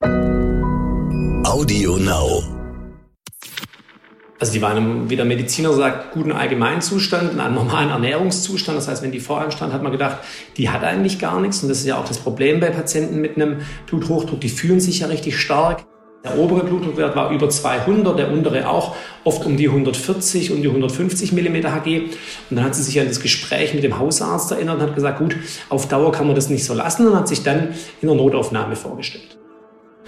Audio Now. Also die waren, wie der Mediziner sagt, guten Allgemeinzustand, in einem normalen Ernährungszustand. Das heißt, wenn die voranstand, hat man gedacht, die hat eigentlich gar nichts. Und das ist ja auch das Problem bei Patienten mit einem Bluthochdruck. Die fühlen sich ja richtig stark. Der obere Blutdruckwert war über 200, der untere auch, oft um die 140 und die 150 mm Hg. Und dann hat sie sich an das Gespräch mit dem Hausarzt erinnert und hat gesagt, gut, auf Dauer kann man das nicht so lassen und hat sich dann in der Notaufnahme vorgestellt.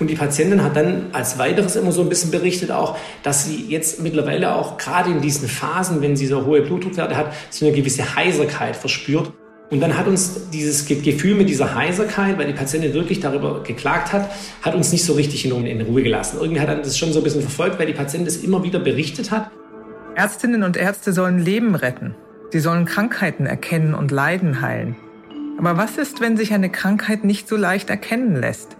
Und die Patientin hat dann als weiteres immer so ein bisschen berichtet auch, dass sie jetzt mittlerweile auch gerade in diesen Phasen, wenn sie so hohe Blutdruckwerte hat, so eine gewisse Heiserkeit verspürt. Und dann hat uns dieses Gefühl mit dieser Heiserkeit, weil die Patientin wirklich darüber geklagt hat, hat uns nicht so richtig in, Ruhe gelassen. Irgendwie hat er das schon so ein bisschen verfolgt, weil die Patientin das immer wieder berichtet hat. Ärztinnen und Ärzte sollen Leben retten. Sie sollen Krankheiten erkennen und Leiden heilen. Aber was ist, wenn sich eine Krankheit nicht so leicht erkennen lässt?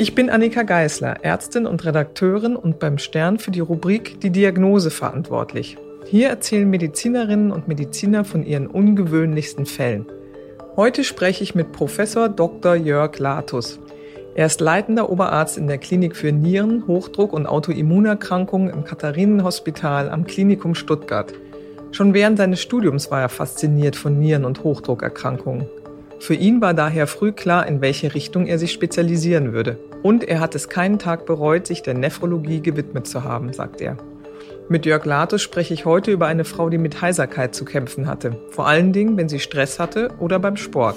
Ich bin Annika Geisler, Ärztin und Redakteurin und beim Stern für die Rubrik Die Diagnose verantwortlich. Hier erzählen Medizinerinnen und Mediziner von ihren ungewöhnlichsten Fällen. Heute spreche ich mit Professor Dr. Jörg Latus. Er ist leitender Oberarzt in der Klinik für Nieren-, Hochdruck- und Autoimmunerkrankungen im Katharinenhospital am Klinikum Stuttgart. Schon während seines Studiums war er fasziniert von Nieren- und Hochdruckerkrankungen. Für ihn war daher früh klar, in welche Richtung er sich spezialisieren würde. Und er hat es keinen Tag bereut, sich der Nephrologie gewidmet zu haben, sagt er. Mit Jörg Latus spreche ich heute über eine Frau, die mit Heiserkeit zu kämpfen hatte. Vor allen Dingen, wenn sie Stress hatte oder beim Sport.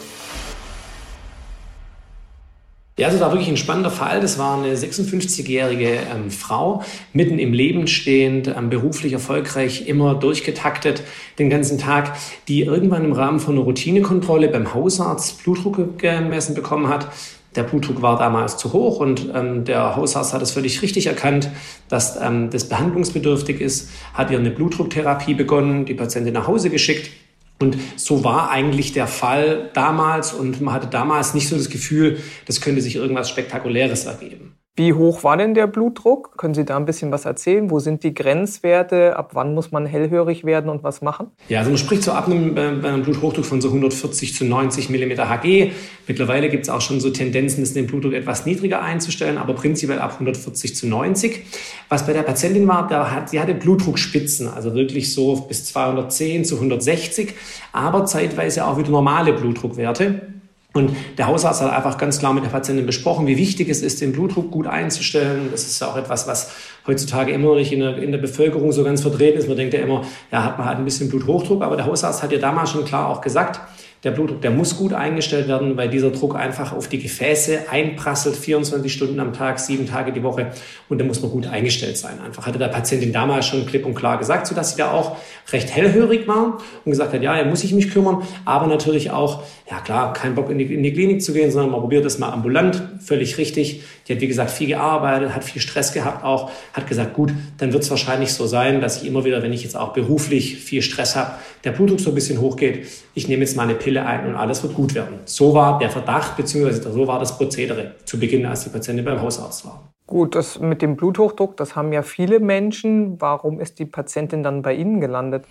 Ja, das war wirklich ein spannender Fall. Das war eine 56-jährige ähm, Frau, mitten im Leben stehend, ähm, beruflich erfolgreich, immer durchgetaktet den ganzen Tag, die irgendwann im Rahmen von einer Routinekontrolle beim Hausarzt Blutdruck gemessen bekommen hat. Der Blutdruck war damals zu hoch und ähm, der Hausarzt hat es völlig richtig erkannt, dass ähm, das behandlungsbedürftig ist, hat ihr eine Blutdrucktherapie begonnen, die Patientin nach Hause geschickt und so war eigentlich der Fall damals und man hatte damals nicht so das Gefühl, das könnte sich irgendwas Spektakuläres ergeben. Wie hoch war denn der Blutdruck? Können Sie da ein bisschen was erzählen? Wo sind die Grenzwerte? Ab wann muss man hellhörig werden und was machen? Ja, also man spricht so ab einem, äh, einem Bluthochdruck von so 140 zu 90 mm Hg. Mittlerweile gibt es auch schon so Tendenzen, den Blutdruck etwas niedriger einzustellen, aber prinzipiell ab 140 zu 90. Was bei der Patientin war, da hat, die hatte Blutdruckspitzen, also wirklich so bis 210 zu 160, aber zeitweise auch wieder normale Blutdruckwerte. Und der Hausarzt hat einfach ganz klar mit der Patientin besprochen, wie wichtig es ist, den Blutdruck gut einzustellen. Das ist ja auch etwas, was heutzutage immer noch nicht in der, in der Bevölkerung so ganz vertreten ist. Man denkt ja immer, ja, hat man halt ein bisschen Bluthochdruck. Aber der Hausarzt hat ja damals schon klar auch gesagt, der Blutdruck, der muss gut eingestellt werden, weil dieser Druck einfach auf die Gefäße einprasselt, 24 Stunden am Tag, sieben Tage die Woche. Und da muss man gut eingestellt sein. Einfach hatte der Patientin damals schon klipp und klar gesagt, sodass sie da auch recht hellhörig war und gesagt hat, ja, ja, muss ich mich kümmern. Aber natürlich auch, ja klar, kein Bock in die, in die Klinik zu gehen, sondern man probiert das mal ambulant, völlig richtig. Die hat, wie gesagt, viel gearbeitet, hat viel Stress gehabt auch, hat gesagt, gut, dann wird es wahrscheinlich so sein, dass ich immer wieder, wenn ich jetzt auch beruflich viel Stress habe, der Blutdruck so ein bisschen hochgeht. Ich nehme jetzt mal eine Pille ein und alles wird gut werden. So war der Verdacht, beziehungsweise so war das Prozedere zu Beginn, als die Patientin beim Hausarzt war. Gut, das mit dem Bluthochdruck, das haben ja viele Menschen. Warum ist die Patientin dann bei Ihnen gelandet?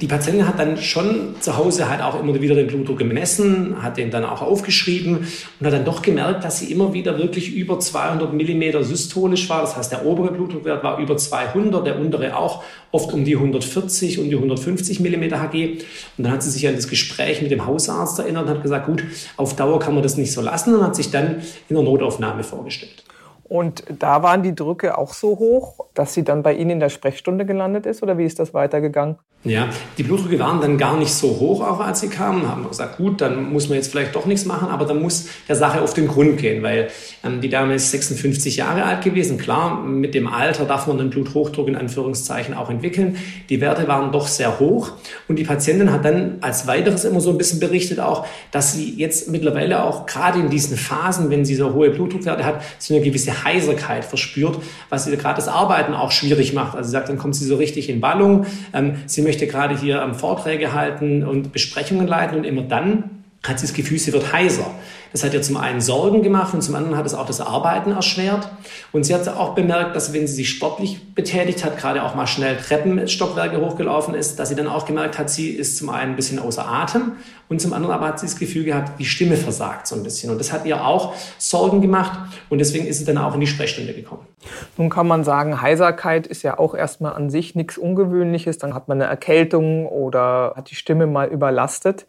Die Patientin hat dann schon zu Hause halt auch immer wieder den Blutdruck gemessen, hat den dann auch aufgeschrieben und hat dann doch gemerkt, dass sie immer wieder wirklich über 200 Millimeter systolisch war. Das heißt, der obere Blutdruckwert war über 200, der untere auch oft um die 140 und die 150 Millimeter Hg. Und dann hat sie sich an das Gespräch mit dem Hausarzt erinnert und hat gesagt, gut, auf Dauer kann man das nicht so lassen und hat sich dann in der Notaufnahme vorgestellt. Und da waren die Drücke auch so hoch, dass sie dann bei Ihnen in der Sprechstunde gelandet ist oder wie ist das weitergegangen? Ja, die Blutdrücke waren dann gar nicht so hoch, auch als sie kamen. Haben gesagt, gut, dann muss man jetzt vielleicht doch nichts machen, aber dann muss der Sache auf den Grund gehen, weil ähm, die Dame ist 56 Jahre alt gewesen. Klar, mit dem Alter darf man den Bluthochdruck in Anführungszeichen auch entwickeln. Die Werte waren doch sehr hoch und die Patientin hat dann als weiteres immer so ein bisschen berichtet auch, dass sie jetzt mittlerweile auch gerade in diesen Phasen, wenn sie so hohe Blutdruckwerte hat, so eine gewisse Heiserkeit verspürt, was ihr gerade das Arbeiten auch schwierig macht. Also sie sagt, dann kommt sie so richtig in Ballung. Ähm, sie möchte gerade hier ähm, Vorträge halten und Besprechungen leiten und immer dann hat sie das Gefühl, sie wird heiser. Das hat ihr zum einen Sorgen gemacht und zum anderen hat es auch das Arbeiten erschwert. Und sie hat auch bemerkt, dass wenn sie sich sportlich betätigt hat, gerade auch mal schnell Treppenstockwerke hochgelaufen ist, dass sie dann auch gemerkt hat, sie ist zum einen ein bisschen außer Atem und zum anderen aber hat sie das Gefühl gehabt, die Stimme versagt so ein bisschen. Und das hat ihr auch Sorgen gemacht und deswegen ist sie dann auch in die Sprechstunde gekommen. Nun kann man sagen, Heiserkeit ist ja auch erstmal an sich nichts Ungewöhnliches. Dann hat man eine Erkältung oder hat die Stimme mal überlastet.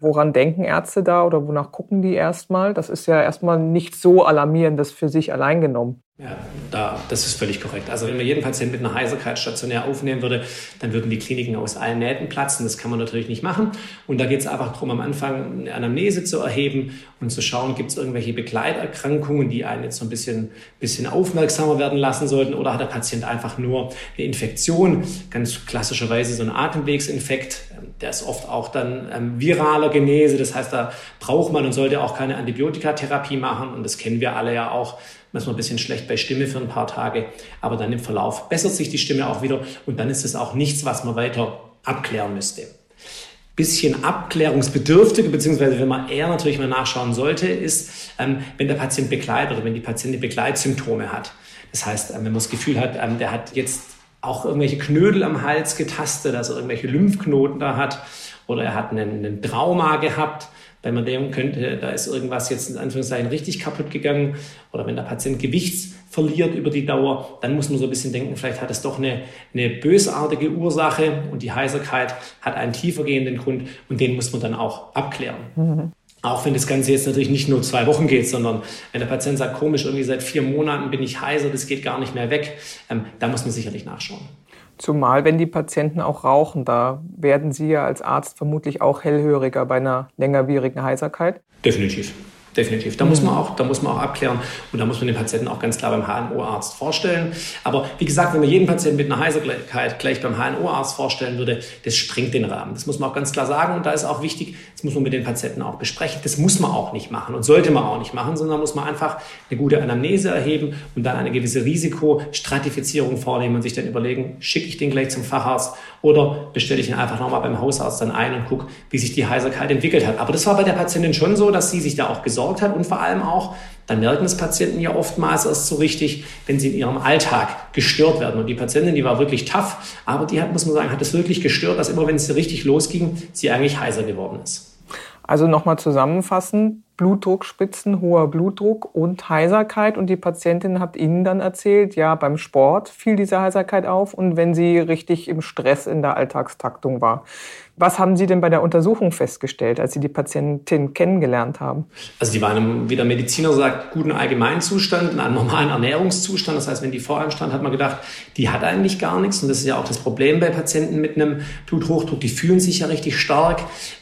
Woran denken Ärzte da oder wonach gucken die erstmal? Das ist ja erstmal nicht so alarmierendes für sich allein genommen. Ja, da, das ist völlig korrekt. Also wenn man jeden Patienten mit einer Heiserkeit stationär aufnehmen würde, dann würden die Kliniken aus allen Nähten platzen. Das kann man natürlich nicht machen. Und da geht es einfach darum, am Anfang eine Anamnese zu erheben und zu schauen, gibt es irgendwelche Begleiterkrankungen, die einen jetzt so ein bisschen, bisschen aufmerksamer werden lassen sollten oder hat der Patient einfach nur eine Infektion, ganz klassischerweise so ein Atemwegsinfekt. Der ist oft auch dann ähm, viraler Genese. Das heißt, da braucht man und sollte auch keine Antibiotikatherapie machen. Und das kennen wir alle ja auch manchmal ein bisschen schlecht bei Stimme für ein paar Tage, aber dann im Verlauf bessert sich die Stimme auch wieder und dann ist es auch nichts, was man weiter abklären müsste. Bisschen abklärungsbedürftige, beziehungsweise wenn man eher natürlich mal nachschauen sollte, ist, ähm, wenn der Patient Begleit oder wenn die Patientin Begleitsymptome hat. Das heißt, ähm, wenn man das Gefühl hat, ähm, der hat jetzt auch irgendwelche Knödel am Hals getastet, also irgendwelche Lymphknoten da hat, oder er hat einen, einen Trauma gehabt, wenn man denken könnte, da ist irgendwas jetzt in Anführungszeichen richtig kaputt gegangen oder wenn der Patient Gewicht verliert über die Dauer, dann muss man so ein bisschen denken, vielleicht hat es doch eine, eine bösartige Ursache und die Heiserkeit hat einen tiefergehenden Grund und den muss man dann auch abklären. Mhm. Auch wenn das Ganze jetzt natürlich nicht nur zwei Wochen geht, sondern wenn der Patient sagt, komisch, irgendwie seit vier Monaten bin ich heiser, das geht gar nicht mehr weg, ähm, da muss man sicherlich nachschauen. Zumal, wenn die Patienten auch rauchen, da werden Sie ja als Arzt vermutlich auch hellhöriger bei einer längerwierigen Heiserkeit. Definitiv definitiv. Da, mhm. muss man auch, da muss man auch abklären und da muss man den Patienten auch ganz klar beim HNO-Arzt vorstellen. Aber wie gesagt, wenn man jeden Patienten mit einer Heiserkeit gleich beim HNO-Arzt vorstellen würde, das springt den Rahmen. Das muss man auch ganz klar sagen und da ist auch wichtig, das muss man mit den Patienten auch besprechen. Das muss man auch nicht machen und sollte man auch nicht machen, sondern muss man einfach eine gute Anamnese erheben und dann eine gewisse Risikostratifizierung vornehmen und sich dann überlegen, schicke ich den gleich zum Facharzt oder bestelle ich ihn einfach nochmal beim Hausarzt dann ein und gucke, wie sich die Heiserkeit entwickelt hat. Aber das war bei der Patientin schon so, dass sie sich da auch gesorgt gesorgt hat und vor allem auch, dann merken es Patienten ja oftmals erst so richtig, wenn sie in ihrem Alltag gestört werden. Und die Patientin, die war wirklich tough, aber die hat, muss man sagen, hat es wirklich gestört, dass immer, wenn es richtig losging, sie eigentlich heiser geworden ist. Also nochmal zusammenfassen, Blutdruckspitzen, hoher Blutdruck und Heiserkeit. Und die Patientin hat Ihnen dann erzählt, ja, beim Sport fiel diese Heiserkeit auf und wenn sie richtig im Stress in der Alltagstaktung war. Was haben Sie denn bei der Untersuchung festgestellt, als Sie die Patientin kennengelernt haben? Also die war in einem, wie der Mediziner sagt, guten Allgemeinzustand, in einem normalen Ernährungszustand. Das heißt, wenn die vor einem stand, hat man gedacht, die hat eigentlich gar nichts. Und das ist ja auch das Problem bei Patienten mit einem Bluthochdruck. Die fühlen sich ja richtig stark.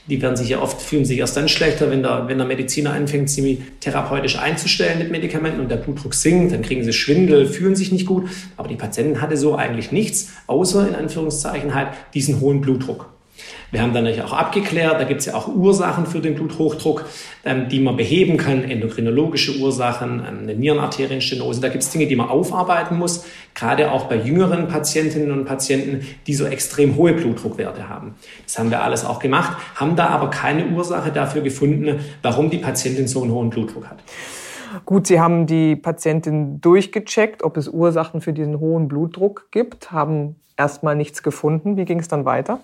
Die werden sich ja oft, fühlen sich erst dann schlechter, wenn der, wenn der Mediziner anfängt, sie therapeutisch einzustellen mit Medikamenten und der Blutdruck sinkt. Dann kriegen sie Schwindel, fühlen sich nicht gut. Aber die Patientin hatte so eigentlich nichts, außer in Anführungszeichen halt diesen hohen Blutdruck. Wir haben dann natürlich auch abgeklärt, da gibt es ja auch Ursachen für den Bluthochdruck, ähm, die man beheben kann, endokrinologische Ursachen, ähm, eine Nierenarterienstenose. Da gibt es Dinge, die man aufarbeiten muss, gerade auch bei jüngeren Patientinnen und Patienten, die so extrem hohe Blutdruckwerte haben. Das haben wir alles auch gemacht, haben da aber keine Ursache dafür gefunden, warum die Patientin so einen hohen Blutdruck hat. Gut, Sie haben die Patientin durchgecheckt, ob es Ursachen für diesen hohen Blutdruck gibt, haben erstmal nichts gefunden. Wie ging es dann weiter?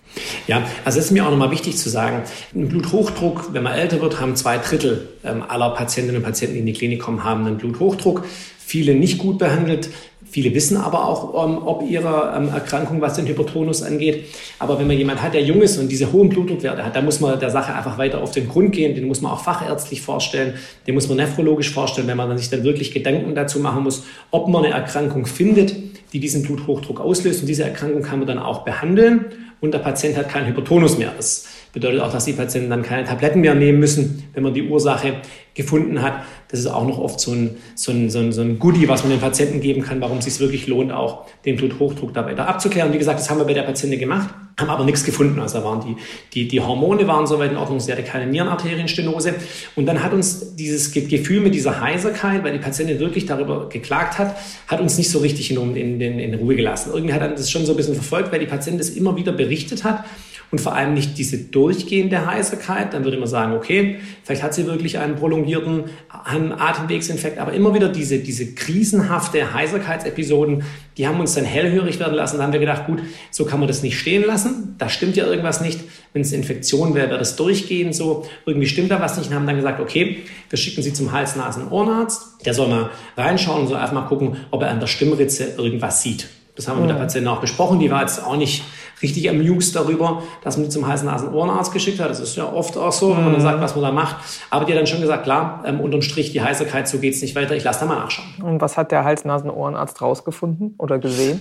Ja, also es ist mir auch nochmal wichtig zu sagen, ein Bluthochdruck, wenn man älter wird, haben zwei Drittel ähm, aller Patientinnen und Patienten, die in die Klinik kommen, haben einen Bluthochdruck. Viele nicht gut behandelt. Viele wissen aber auch, ähm, ob ihre ähm, Erkrankung, was den Hypertonus angeht. Aber wenn man jemand hat, der jung ist und diese hohen Blutdruckwerte hat, dann muss man der Sache einfach weiter auf den Grund gehen. Den muss man auch fachärztlich vorstellen. Den muss man nephrologisch vorstellen, wenn man sich dann wirklich Gedanken dazu machen muss, ob man eine Erkrankung findet, die diesen Bluthochdruck auslöst. Und diese Erkrankung kann man dann auch behandeln und der Patient hat keinen Hypertonus mehr. Das bedeutet auch, dass die Patienten dann keine Tabletten mehr nehmen müssen, wenn man die Ursache gefunden hat. Das ist auch noch oft so ein, so ein, so ein, so ein Goodie, was man den Patienten geben kann, warum es sich wirklich lohnt, auch den Bluthochdruck da weiter abzuklären. Wie gesagt, das haben wir bei der Patientin gemacht, haben aber nichts gefunden. Also waren die, die, die Hormone waren soweit in Ordnung, sie hatte keine Nierenarterienstenose. Und dann hat uns dieses Gefühl mit dieser Heiserkeit, weil die Patientin wirklich darüber geklagt hat, hat uns nicht so richtig in, in, in, in Ruhe gelassen. Irgendwie hat er das schon so ein bisschen verfolgt, weil die Patientin das immer wieder berichtet hat und vor allem nicht diese durchgehende Heiserkeit, dann würde man sagen, okay, vielleicht hat sie wirklich einen prolongierten Atemwegsinfekt, aber immer wieder diese, diese krisenhafte Heiserkeitsepisoden, die haben uns dann hellhörig werden lassen. Da haben wir gedacht, gut, so kann man das nicht stehen lassen. Da stimmt ja irgendwas nicht. Wenn es eine Infektion wäre, wäre das durchgehend so. Irgendwie stimmt da was nicht und haben dann gesagt, okay, wir schicken Sie zum Hals-Nasen-Ohrenarzt. Der soll mal reinschauen und soll einfach mal gucken, ob er an der Stimmritze irgendwas sieht. Das haben wir mit der Patientin auch besprochen. Die war jetzt auch nicht richtig amused darüber, dass man die zum Hals-Nasen-Ohrenarzt geschickt hat. Das ist ja oft auch so, wenn man dann sagt, was man da macht. Aber die hat dann schon gesagt, klar, ähm, unterm Strich die Heiserkeit, so geht's nicht weiter. Ich lasse da mal nachschauen. Und was hat der Hals-Nasen-Ohrenarzt rausgefunden oder gesehen?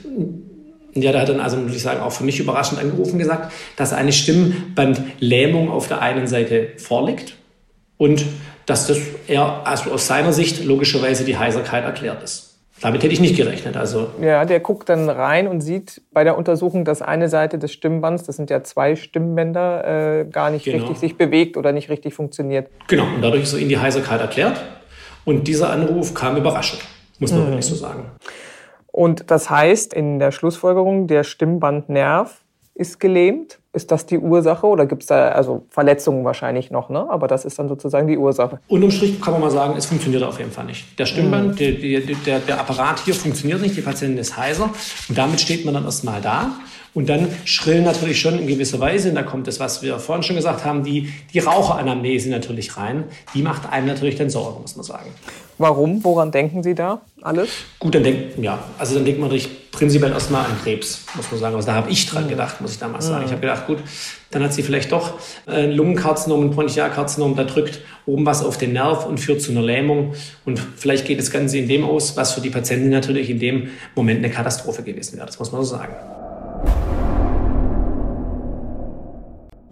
Ja, der hat dann also, muss ich sagen, auch für mich überraschend angerufen gesagt, dass eine Stimmbandlähmung auf der einen Seite vorliegt und dass das eher also aus seiner Sicht logischerweise die Heiserkeit erklärt ist. Damit hätte ich nicht gerechnet. Also ja, der guckt dann rein und sieht bei der Untersuchung, dass eine Seite des Stimmbands, das sind ja zwei Stimmbänder, äh, gar nicht genau. richtig sich bewegt oder nicht richtig funktioniert. Genau, und dadurch ist so in die Heiserkeit erklärt. Und dieser Anruf kam überraschend, muss man mhm. wirklich so sagen. Und das heißt in der Schlussfolgerung, der Stimmbandnerv ist gelähmt. Ist das die Ursache oder gibt es da also Verletzungen wahrscheinlich noch? Ne? Aber das ist dann sozusagen die Ursache. Unterm Strich kann man mal sagen, es funktioniert auf jeden Fall nicht. Der Stimmband, mhm. der, der, der Apparat hier funktioniert nicht, die Patientin ist heiser und damit steht man dann erstmal da. Und dann schrillen natürlich schon in gewisser Weise, und da kommt das, was wir vorhin schon gesagt haben, die, die Raucheranamnese natürlich rein. Die macht einem natürlich dann Sorgen, muss man sagen. Warum? Woran denken Sie da alles? Gut, dann denkt, ja, also dann denkt man natürlich prinzipiell erstmal an Krebs, muss man sagen. Also da habe ich dran gedacht, muss ich damals sagen. Ich habe gedacht, gut, dann hat sie vielleicht doch ein Lungenkarzinom, ein Bronchialkarzinom, da drückt oben was auf den Nerv und führt zu einer Lähmung. Und vielleicht geht das Ganze in dem aus, was für die Patientin natürlich in dem Moment eine Katastrophe gewesen wäre. Das muss man so sagen.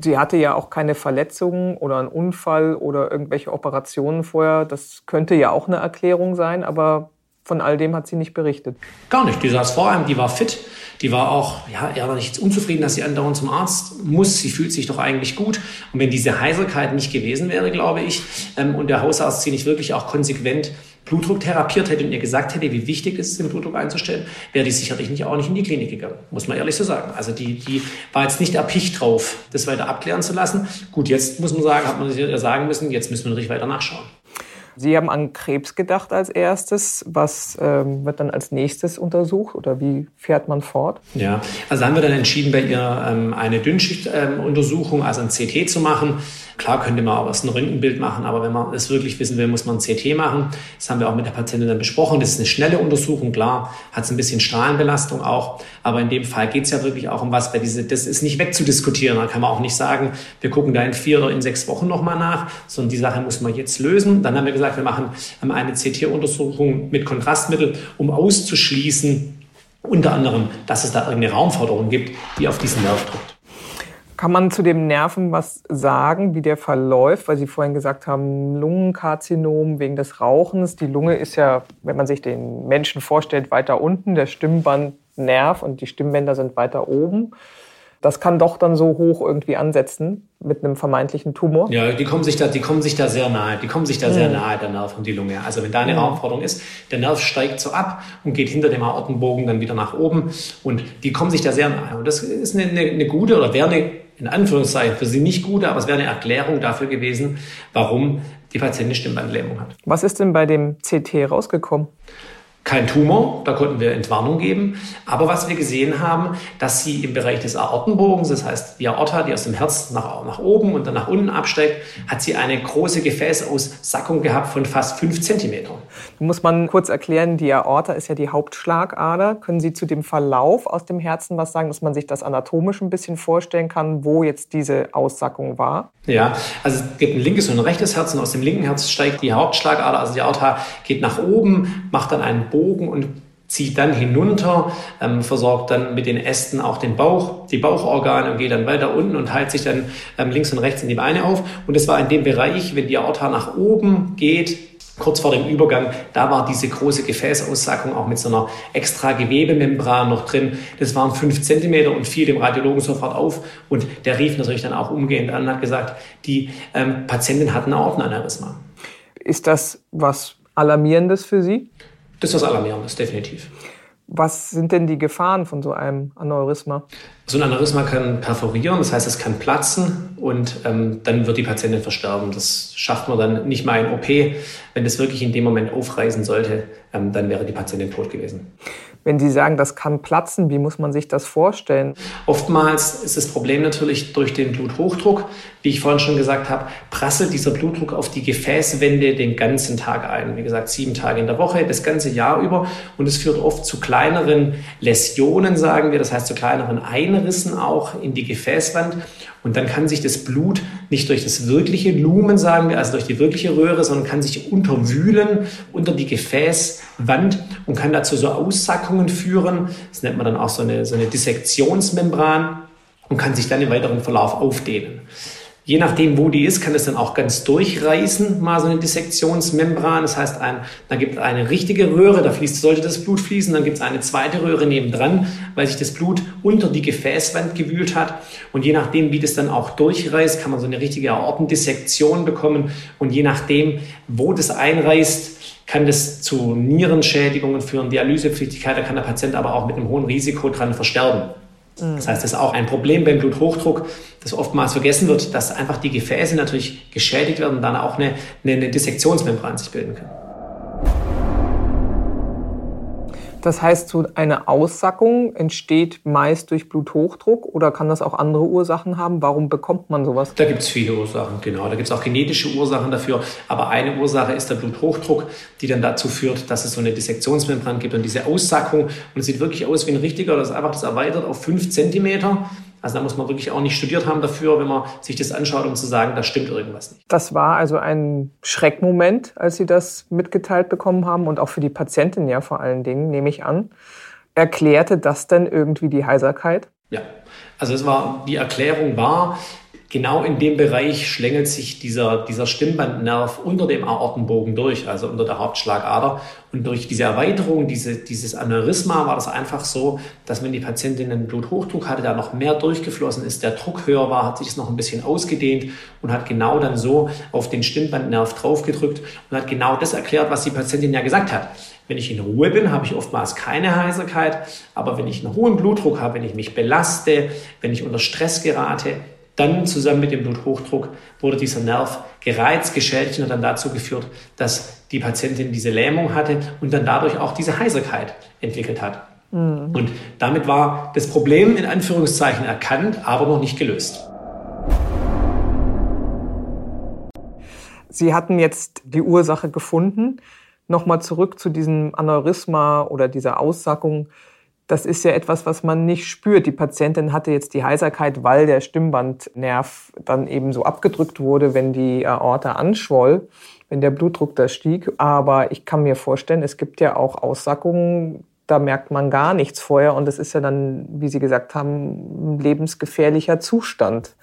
Sie hatte ja auch keine Verletzungen oder einen Unfall oder irgendwelche Operationen vorher. Das könnte ja auch eine Erklärung sein, aber von all dem hat sie nicht berichtet. Gar nicht. Die saß vor einem, die war fit. Die war auch, ja, er war nicht unzufrieden, dass sie andauernd zum Arzt muss. Sie fühlt sich doch eigentlich gut. Und wenn diese Heiserkeit nicht gewesen wäre, glaube ich, ähm, und der Hausarzt sie nicht wirklich auch konsequent Blutdruck therapiert hätte und ihr gesagt hätte, wie wichtig es ist, den Blutdruck einzustellen, wäre die sicherlich nicht auch nicht in die Klinik gegangen. Muss man ehrlich so sagen. Also die, die war jetzt nicht erpicht drauf, das weiter abklären zu lassen. Gut, jetzt muss man sagen, hat man sich sagen müssen, jetzt müssen wir natürlich weiter nachschauen. Sie haben an Krebs gedacht als erstes. Was ähm, wird dann als nächstes untersucht oder wie fährt man fort? Ja, also haben wir dann entschieden, bei ihr ähm, eine Dünnschichtuntersuchung, ähm, also ein CT zu machen. Klar könnte man auch was ein Röntgenbild machen, aber wenn man es wirklich wissen will, muss man ein CT machen. Das haben wir auch mit der Patientin dann besprochen. Das ist eine schnelle Untersuchung, klar, hat es ein bisschen Strahlenbelastung auch, aber in dem Fall geht es ja wirklich auch um was, weil diese, das ist nicht wegzudiskutieren. Da kann man auch nicht sagen, wir gucken da in vier oder in sechs Wochen nochmal nach, sondern die Sache muss man jetzt lösen. Dann haben wir gesagt, wir machen eine CT-Untersuchung mit Kontrastmittel, um auszuschließen, unter anderem, dass es da irgendeine Raumforderung gibt, die auf diesen Nerv drückt. Kann man zu dem Nerven was sagen, wie der verläuft? Weil Sie vorhin gesagt haben, Lungenkarzinom wegen des Rauchens. Die Lunge ist ja, wenn man sich den Menschen vorstellt, weiter unten, der Stimmbandnerv und die Stimmbänder sind weiter oben. Das kann doch dann so hoch irgendwie ansetzen mit einem vermeintlichen Tumor. Ja, die kommen sich da, die kommen sich da sehr nahe. Die kommen sich da mhm. sehr nahe, der Nerv und die Lunge. Also wenn da eine mhm. Raumforderung ist, der Nerv steigt so ab und geht hinter dem Aortenbogen dann wieder nach oben und die kommen sich da sehr nahe. Und das ist eine, eine, eine gute oder wäre eine in Anführungszeichen für sie nicht gute, aber es wäre eine Erklärung dafür gewesen, warum die Patientin Stimmbandlähmung hat. Was ist denn bei dem CT rausgekommen? Kein Tumor, da konnten wir Entwarnung geben. Aber was wir gesehen haben, dass sie im Bereich des Aortenbogens, das heißt die Aorta, die aus dem Herz nach, nach oben und dann nach unten absteigt, hat sie eine große Gefäßaussackung gehabt von fast fünf Zentimetern. Muss man kurz erklären, die Aorta ist ja die Hauptschlagader. Können Sie zu dem Verlauf aus dem Herzen was sagen, dass man sich das anatomisch ein bisschen vorstellen kann, wo jetzt diese Aussackung war? Ja, also es gibt ein linkes und ein rechtes Herz und aus dem linken Herz steigt die Hauptschlagader, also die Aorta geht nach oben, macht dann einen Bogen und zieht dann hinunter, ähm, versorgt dann mit den Ästen auch den Bauch, die Bauchorgane und geht dann weiter unten und heilt sich dann ähm, links und rechts in die Beine auf. Und es war in dem Bereich, wenn die Aorta nach oben geht, kurz vor dem Übergang, da war diese große Gefäßaussackung auch mit so einer extra Gewebemembran noch drin. Das waren fünf Zentimeter und fiel dem Radiologen sofort auf. Und der rief natürlich dann auch umgehend an und hat gesagt, die ähm, Patientin hat ein Aortenaneurysma. Ist das was Alarmierendes für Sie? Das ist was Alarmierendes, definitiv. Was sind denn die Gefahren von so einem Aneurysma? So ein Aneurysma kann perforieren, das heißt, es kann platzen und ähm, dann wird die Patientin versterben. Das schafft man dann nicht mal in OP. Wenn das wirklich in dem Moment aufreißen sollte, ähm, dann wäre die Patientin tot gewesen. Wenn Sie sagen, das kann platzen, wie muss man sich das vorstellen? Oftmals ist das Problem natürlich durch den Bluthochdruck. Wie ich vorhin schon gesagt habe, prasselt dieser Blutdruck auf die Gefäßwände den ganzen Tag ein. Wie gesagt, sieben Tage in der Woche, das ganze Jahr über. Und es führt oft zu kleineren Läsionen, sagen wir, das heißt zu kleineren Einrissen auch in die Gefäßwand. Und dann kann sich das Blut nicht durch das wirkliche Lumen, sagen wir, also durch die wirkliche Röhre, sondern kann sich unterwühlen unter die Gefäßwand und kann dazu so Aussackungen führen. Das nennt man dann auch so eine, so eine Dissektionsmembran und kann sich dann im weiteren Verlauf aufdehnen. Je nachdem, wo die ist, kann es dann auch ganz durchreißen, mal so eine Dissektionsmembran. Das heißt, ein, da gibt es eine richtige Röhre, da fließt, sollte das Blut fließen. Dann gibt es eine zweite Röhre nebendran, weil sich das Blut unter die Gefäßwand gewühlt hat. Und je nachdem, wie das dann auch durchreißt, kann man so eine richtige Aortendissektion bekommen. Und je nachdem, wo das einreißt, kann das zu Nierenschädigungen führen, Dialysepflichtigkeit, da kann der Patient aber auch mit einem hohen Risiko dran versterben. Das heißt, das ist auch ein Problem beim Bluthochdruck, das oftmals vergessen wird, dass einfach die Gefäße natürlich geschädigt werden und dann auch eine, eine Dissektionsmembran sich bilden können. Das heißt, so eine Aussackung entsteht meist durch Bluthochdruck oder kann das auch andere Ursachen haben? Warum bekommt man sowas? Da gibt es viele Ursachen, genau. Da gibt es auch genetische Ursachen dafür. Aber eine Ursache ist der Bluthochdruck, die dann dazu führt, dass es so eine Dissektionsmembran gibt und diese Aussackung. Und es sieht wirklich aus wie ein richtiger, das ist einfach das erweitert auf fünf Zentimeter. Also da muss man wirklich auch nicht studiert haben dafür, wenn man sich das anschaut, um zu sagen, da stimmt irgendwas nicht. Das war also ein Schreckmoment, als Sie das mitgeteilt bekommen haben und auch für die Patientin ja vor allen Dingen, nehme ich an. Erklärte das denn irgendwie die Heiserkeit? Ja, also es war, die Erklärung war, genau in dem Bereich schlängelt sich dieser, dieser Stimmbandnerv unter dem Aortenbogen durch, also unter der Hauptschlagader. Und durch diese Erweiterung, diese, dieses Aneurysma war das einfach so, dass wenn die Patientin einen Bluthochdruck hatte, da noch mehr durchgeflossen ist, der Druck höher war, hat sich das noch ein bisschen ausgedehnt und hat genau dann so auf den Stimmbandnerv draufgedrückt und hat genau das erklärt, was die Patientin ja gesagt hat. Wenn ich in Ruhe bin, habe ich oftmals keine Heiserkeit, aber wenn ich einen hohen Blutdruck habe, wenn ich mich belaste, wenn ich unter Stress gerate, dann zusammen mit dem Bluthochdruck wurde dieser Nerv gereizt, geschädigt und hat dann dazu geführt, dass die Patientin diese Lähmung hatte und dann dadurch auch diese Heiserkeit entwickelt hat. Mhm. Und damit war das Problem in Anführungszeichen erkannt, aber noch nicht gelöst. Sie hatten jetzt die Ursache gefunden. Nochmal zurück zu diesem Aneurysma oder dieser Aussackung das ist ja etwas, was man nicht spürt. Die Patientin hatte jetzt die Heiserkeit, weil der Stimmbandnerv dann eben so abgedrückt wurde, wenn die Aorta anschwoll, wenn der Blutdruck da stieg. Aber ich kann mir vorstellen, es gibt ja auch Aussackungen, da merkt man gar nichts vorher und es ist ja dann, wie Sie gesagt haben, ein lebensgefährlicher Zustand.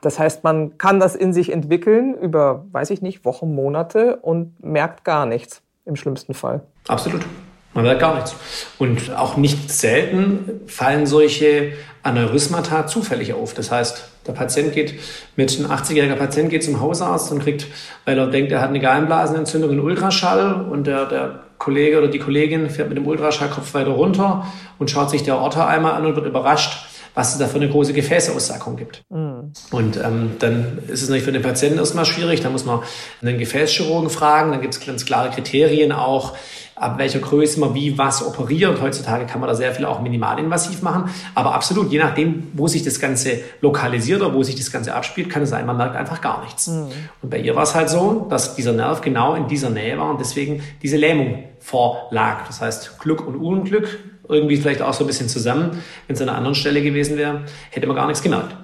Das heißt, man kann das in sich entwickeln über, weiß ich nicht, Wochen, Monate und merkt gar nichts im schlimmsten Fall. Absolut. Man merkt gar nichts. Und auch nicht selten fallen solche Aneurysmata zufällig auf. Das heißt, der Patient geht mit einem 80-jähriger Patient geht zum Hausarzt und kriegt, weil er denkt, er hat eine Gallenblasenentzündung, einen Ultraschall und der, der Kollege oder die Kollegin fährt mit dem Ultraschallkopf weiter runter und schaut sich der Orta einmal an und wird überrascht, was es da für eine große Gefäßaussackung gibt. Mhm. Und ähm, dann ist es natürlich für den Patienten erstmal schwierig. Da muss man einen Gefäßchirurgen fragen. Dann gibt es ganz klare Kriterien auch, ab welcher Größe man wie was operiert. Heutzutage kann man da sehr viel auch minimalinvasiv machen. Aber absolut, je nachdem, wo sich das Ganze lokalisiert oder wo sich das Ganze abspielt, kann es sein, man merkt einfach gar nichts. Mhm. Und bei ihr war es halt so, dass dieser Nerv genau in dieser Nähe war und deswegen diese Lähmung vorlag. Das heißt, Glück und Unglück irgendwie vielleicht auch so ein bisschen zusammen. Wenn es an einer anderen Stelle gewesen wäre, hätte man gar nichts gemerkt.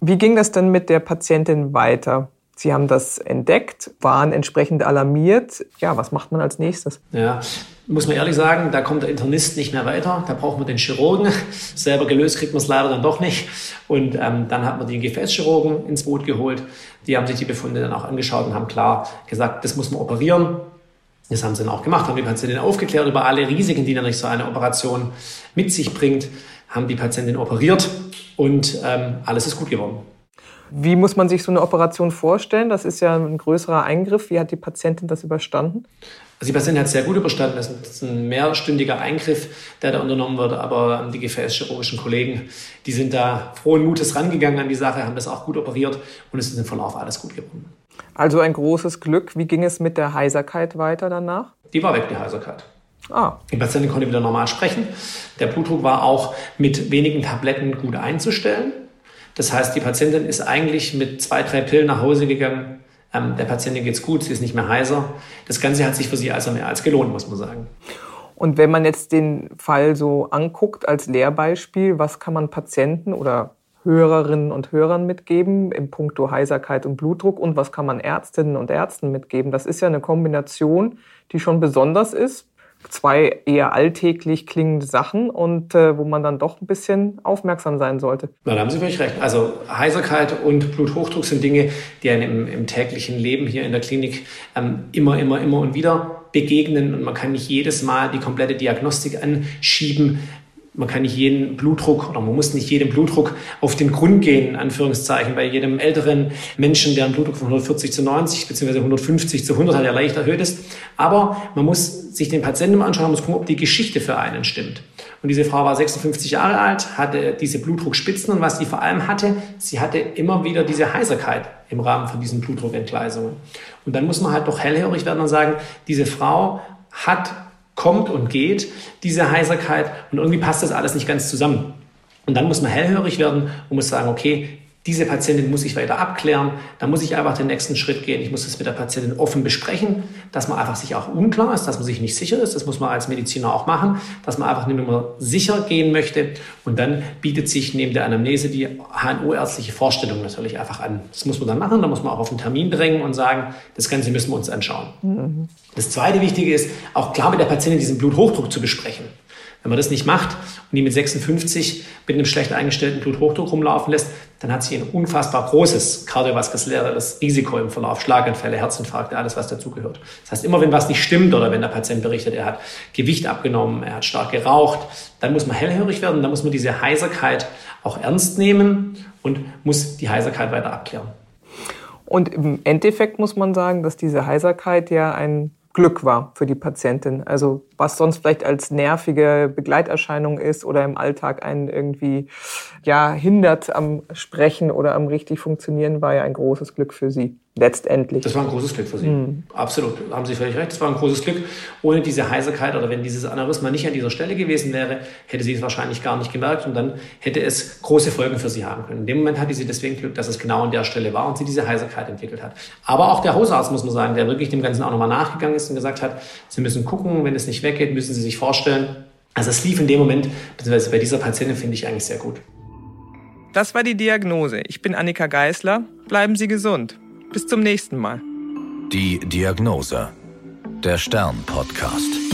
Wie ging das denn mit der Patientin weiter? Sie haben das entdeckt, waren entsprechend alarmiert. Ja, was macht man als nächstes? Ja, muss man ehrlich sagen, da kommt der Internist nicht mehr weiter. Da braucht man den Chirurgen. Selber gelöst kriegt man es leider dann doch nicht. Und ähm, dann hat man den Gefäßchirurgen ins Boot geholt. Die haben sich die Befunde dann auch angeschaut und haben klar gesagt, das muss man operieren. Das haben sie dann auch gemacht, haben die Patientin aufgeklärt über alle Risiken, die dann so eine Operation mit sich bringt, haben die Patientin operiert und ähm, alles ist gut geworden. Wie muss man sich so eine Operation vorstellen? Das ist ja ein größerer Eingriff. Wie hat die Patientin das überstanden? Also die Patientin hat es sehr gut überstanden. Das ist ein mehrstündiger Eingriff, der da unternommen wird. Aber die gefäßchirurgischen Kollegen, die sind da frohen Mutes rangegangen an die Sache, haben das auch gut operiert und es ist im Verlauf alles gut geworden. Also ein großes Glück. Wie ging es mit der Heiserkeit weiter danach? Die war weg, die Heiserkeit. Ah. Die Patientin konnte wieder normal sprechen. Der Blutdruck war auch mit wenigen Tabletten gut einzustellen. Das heißt, die Patientin ist eigentlich mit zwei, drei Pillen nach Hause gegangen. Ähm, der Patientin geht's gut, sie ist nicht mehr heiser. Das Ganze hat sich für sie also mehr als gelohnt, muss man sagen. Und wenn man jetzt den Fall so anguckt als Lehrbeispiel, was kann man Patienten oder Hörerinnen und Hörern mitgeben im Punkto Heiserkeit und Blutdruck und was kann man Ärztinnen und Ärzten mitgeben? Das ist ja eine Kombination, die schon besonders ist zwei eher alltäglich klingende Sachen und äh, wo man dann doch ein bisschen aufmerksam sein sollte. Na, da haben Sie völlig recht. Also Heiserkeit und Bluthochdruck sind Dinge, die einem im, im täglichen Leben hier in der Klinik ähm, immer, immer, immer und wieder begegnen und man kann nicht jedes Mal die komplette Diagnostik anschieben. Man kann nicht jeden Blutdruck oder man muss nicht jedem Blutdruck auf den Grund gehen, in Anführungszeichen. Bei jedem älteren Menschen, der einen Blutdruck von 140 zu 90 bzw. 150 zu 100 hat, der leicht erhöht ist. Aber man muss sich den Patienten anschauen, man muss gucken, ob die Geschichte für einen stimmt. Und diese Frau war 56 Jahre alt, hatte diese Blutdruckspitzen und was sie vor allem hatte, sie hatte immer wieder diese Heiserkeit im Rahmen von diesen Blutdruckentgleisungen. Und dann muss man halt doch hellhörig werden und sagen, diese Frau hat kommt und geht, diese Heiserkeit. Und irgendwie passt das alles nicht ganz zusammen. Und dann muss man hellhörig werden und muss sagen, okay, diese Patientin muss ich weiter abklären. Da muss ich einfach den nächsten Schritt gehen. Ich muss das mit der Patientin offen besprechen, dass man einfach sich auch unklar ist, dass man sich nicht sicher ist. Das muss man als Mediziner auch machen, dass man einfach nicht mehr sicher gehen möchte. Und dann bietet sich neben der Anamnese die HNO-ärztliche Vorstellung natürlich einfach an. Das muss man dann machen. Da muss man auch auf einen Termin drängen und sagen, das Ganze müssen wir uns anschauen. Mhm. Das zweite Wichtige ist, auch klar mit der Patientin diesen Bluthochdruck zu besprechen. Wenn man das nicht macht und die mit 56 mit einem schlecht eingestellten Bluthochdruck rumlaufen lässt, dann hat sie ein unfassbar großes kardiovaskuläres Risiko im Verlauf, Schlaganfälle, Herzinfarkte, alles, was dazugehört. Das heißt, immer wenn was nicht stimmt oder wenn der Patient berichtet, er hat Gewicht abgenommen, er hat stark geraucht, dann muss man hellhörig werden, dann muss man diese Heiserkeit auch ernst nehmen und muss die Heiserkeit weiter abklären. Und im Endeffekt muss man sagen, dass diese Heiserkeit ja ein Glück war für die Patientin. Also was sonst vielleicht als nervige Begleiterscheinung ist oder im Alltag einen irgendwie ja hindert am Sprechen oder am richtig funktionieren, war ja ein großes Glück für sie letztendlich. Das war ein großes Glück für Sie. Mhm. Absolut, haben Sie völlig recht. Das war ein großes Glück. Ohne diese Heiserkeit oder wenn dieses Aneurysma nicht an dieser Stelle gewesen wäre, hätte sie es wahrscheinlich gar nicht gemerkt und dann hätte es große Folgen für sie haben können. In dem Moment hatte sie deswegen Glück, dass es genau an der Stelle war und sie diese Heiserkeit entwickelt hat. Aber auch der Hausarzt, muss man sagen, der wirklich dem Ganzen auch nochmal nachgegangen ist und gesagt hat, Sie müssen gucken, wenn es nicht weggeht, müssen Sie sich vorstellen. Also es lief in dem Moment, beziehungsweise bei dieser Patientin finde ich eigentlich sehr gut. Das war die Diagnose. Ich bin Annika Geißler. Bleiben Sie gesund. Bis zum nächsten Mal. Die Diagnose. Der Stern-Podcast.